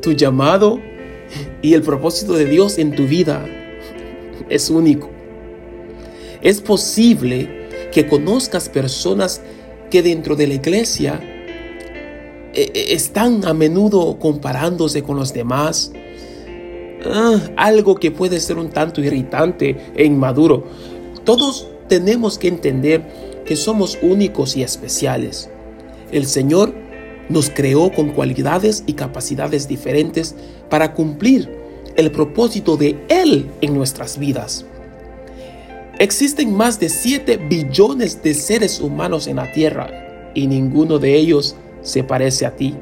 Tu llamado y el propósito de Dios en tu vida es único. Es posible que conozcas personas que dentro de la iglesia eh, eh, están a menudo comparándose con los demás. Ah, algo que puede ser un tanto irritante e inmaduro. Todos tenemos que entender que somos únicos y especiales. El Señor nos creó con cualidades y capacidades diferentes para cumplir el propósito de Él en nuestras vidas. Existen más de 7 billones de seres humanos en la Tierra y ninguno de ellos se parece a ti,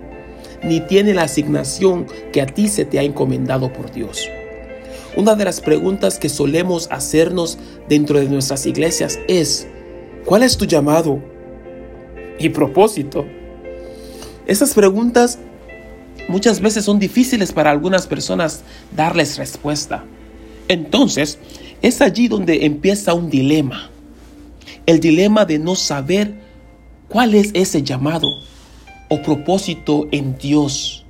ni tiene la asignación que a ti se te ha encomendado por Dios. Una de las preguntas que solemos hacernos dentro de nuestras iglesias es, ¿cuál es tu llamado y propósito? Esas preguntas muchas veces son difíciles para algunas personas darles respuesta. Entonces, es allí donde empieza un dilema. El dilema de no saber cuál es ese llamado o propósito en Dios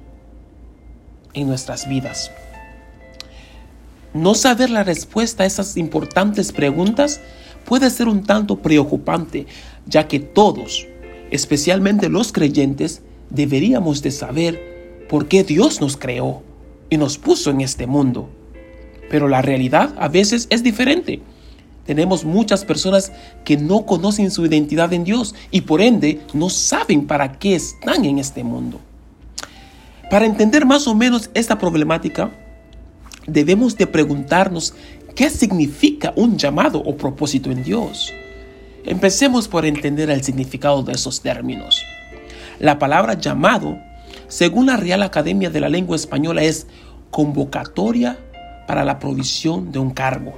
en nuestras vidas. No saber la respuesta a esas importantes preguntas puede ser un tanto preocupante, ya que todos, especialmente los creyentes, deberíamos de saber por qué Dios nos creó y nos puso en este mundo. Pero la realidad a veces es diferente. Tenemos muchas personas que no conocen su identidad en Dios y por ende no saben para qué están en este mundo. Para entender más o menos esta problemática, debemos de preguntarnos qué significa un llamado o propósito en Dios. Empecemos por entender el significado de esos términos. La palabra llamado, según la Real Academia de la Lengua Española, es convocatoria para la provisión de un cargo.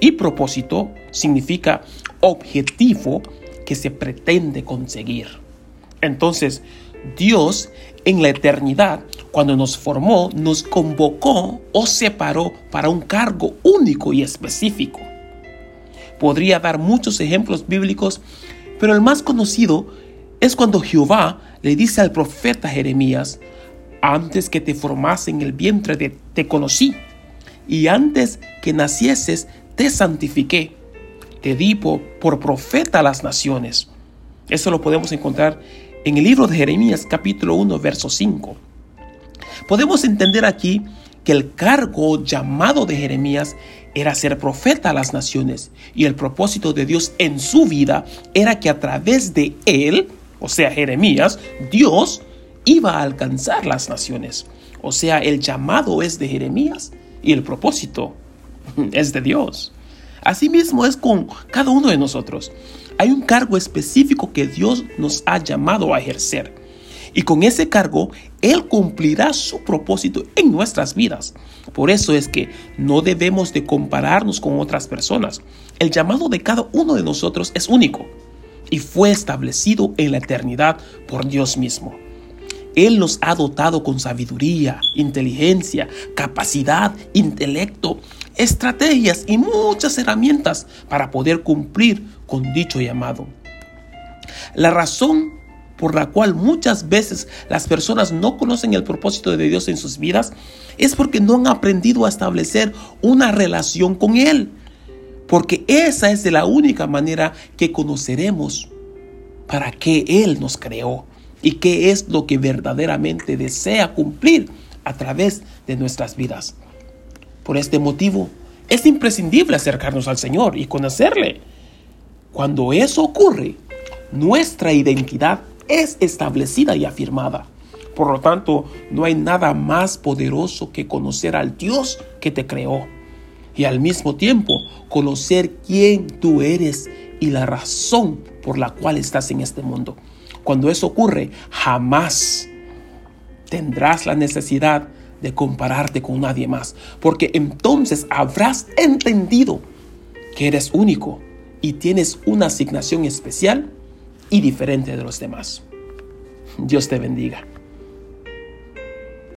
Y propósito significa objetivo que se pretende conseguir. Entonces, Dios en la eternidad, cuando nos formó, nos convocó o separó para un cargo único y específico. Podría dar muchos ejemplos bíblicos, pero el más conocido es cuando Jehová le dice al profeta Jeremías, antes que te formase en el vientre de, te conocí, y antes que nacieses te santifiqué, te di por, por profeta a las naciones. Eso lo podemos encontrar en el libro de Jeremías capítulo 1, verso 5. Podemos entender aquí que el cargo llamado de Jeremías era ser profeta a las naciones y el propósito de Dios en su vida era que a través de él o sea, Jeremías, Dios iba a alcanzar las naciones. O sea, el llamado es de Jeremías y el propósito es de Dios. Asimismo es con cada uno de nosotros. Hay un cargo específico que Dios nos ha llamado a ejercer. Y con ese cargo, Él cumplirá su propósito en nuestras vidas. Por eso es que no debemos de compararnos con otras personas. El llamado de cada uno de nosotros es único y fue establecido en la eternidad por Dios mismo. Él nos ha dotado con sabiduría, inteligencia, capacidad, intelecto, estrategias y muchas herramientas para poder cumplir con dicho llamado. La razón por la cual muchas veces las personas no conocen el propósito de Dios en sus vidas es porque no han aprendido a establecer una relación con Él porque esa es de la única manera que conoceremos para qué Él nos creó y qué es lo que verdaderamente desea cumplir a través de nuestras vidas. Por este motivo, es imprescindible acercarnos al Señor y conocerle. Cuando eso ocurre, nuestra identidad es establecida y afirmada. Por lo tanto, no hay nada más poderoso que conocer al Dios que te creó y al mismo tiempo conocer quién tú eres y la razón por la cual estás en este mundo. Cuando eso ocurre, jamás tendrás la necesidad de compararte con nadie más, porque entonces habrás entendido que eres único y tienes una asignación especial y diferente de los demás. Dios te bendiga.